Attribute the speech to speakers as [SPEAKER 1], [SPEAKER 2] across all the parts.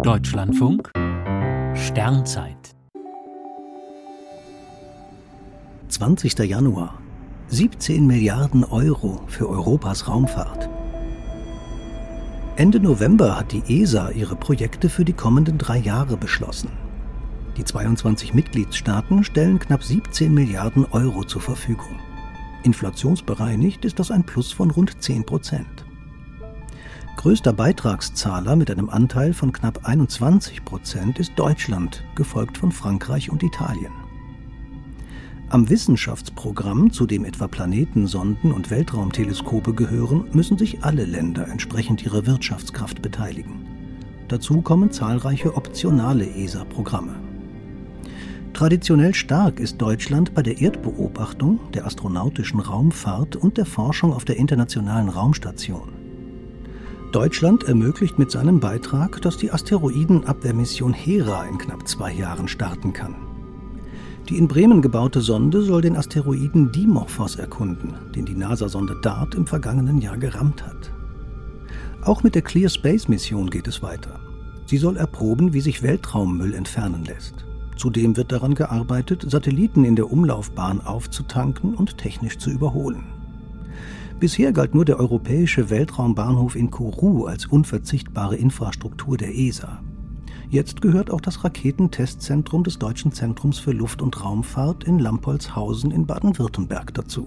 [SPEAKER 1] Deutschlandfunk Sternzeit
[SPEAKER 2] 20. Januar 17 Milliarden Euro für Europas Raumfahrt. Ende November hat die ESA ihre Projekte für die kommenden drei Jahre beschlossen. Die 22 Mitgliedstaaten stellen knapp 17 Milliarden Euro zur Verfügung. Inflationsbereinigt ist das ein Plus von rund 10 Prozent. Größter Beitragszahler mit einem Anteil von knapp 21 Prozent ist Deutschland, gefolgt von Frankreich und Italien. Am Wissenschaftsprogramm, zu dem etwa Planetensonden und Weltraumteleskope gehören, müssen sich alle Länder entsprechend ihrer Wirtschaftskraft beteiligen. Dazu kommen zahlreiche optionale ESA-Programme. Traditionell stark ist Deutschland bei der Erdbeobachtung, der astronautischen Raumfahrt und der Forschung auf der Internationalen Raumstation. Deutschland ermöglicht mit seinem Beitrag, dass die Asteroidenabwehrmission Hera in knapp zwei Jahren starten kann. Die in Bremen gebaute Sonde soll den Asteroiden Dimorphos erkunden, den die NASA-Sonde DART im vergangenen Jahr gerammt hat. Auch mit der Clear Space Mission geht es weiter. Sie soll erproben, wie sich Weltraummüll entfernen lässt. Zudem wird daran gearbeitet, Satelliten in der Umlaufbahn aufzutanken und technisch zu überholen. Bisher galt nur der europäische Weltraumbahnhof in Kourou als unverzichtbare Infrastruktur der ESA. Jetzt gehört auch das Raketentestzentrum des Deutschen Zentrums für Luft- und Raumfahrt in Lampolzhausen in Baden-Württemberg dazu.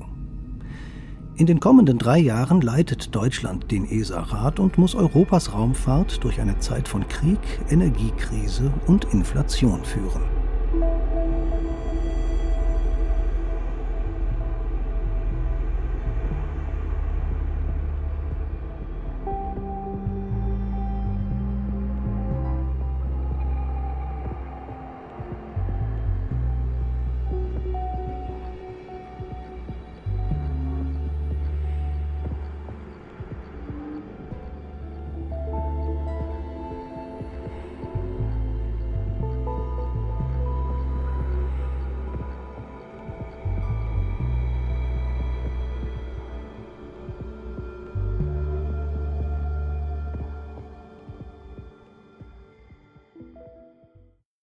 [SPEAKER 2] In den kommenden drei Jahren leitet Deutschland den ESA-Rat und muss Europas Raumfahrt durch eine Zeit von Krieg, Energiekrise und Inflation führen.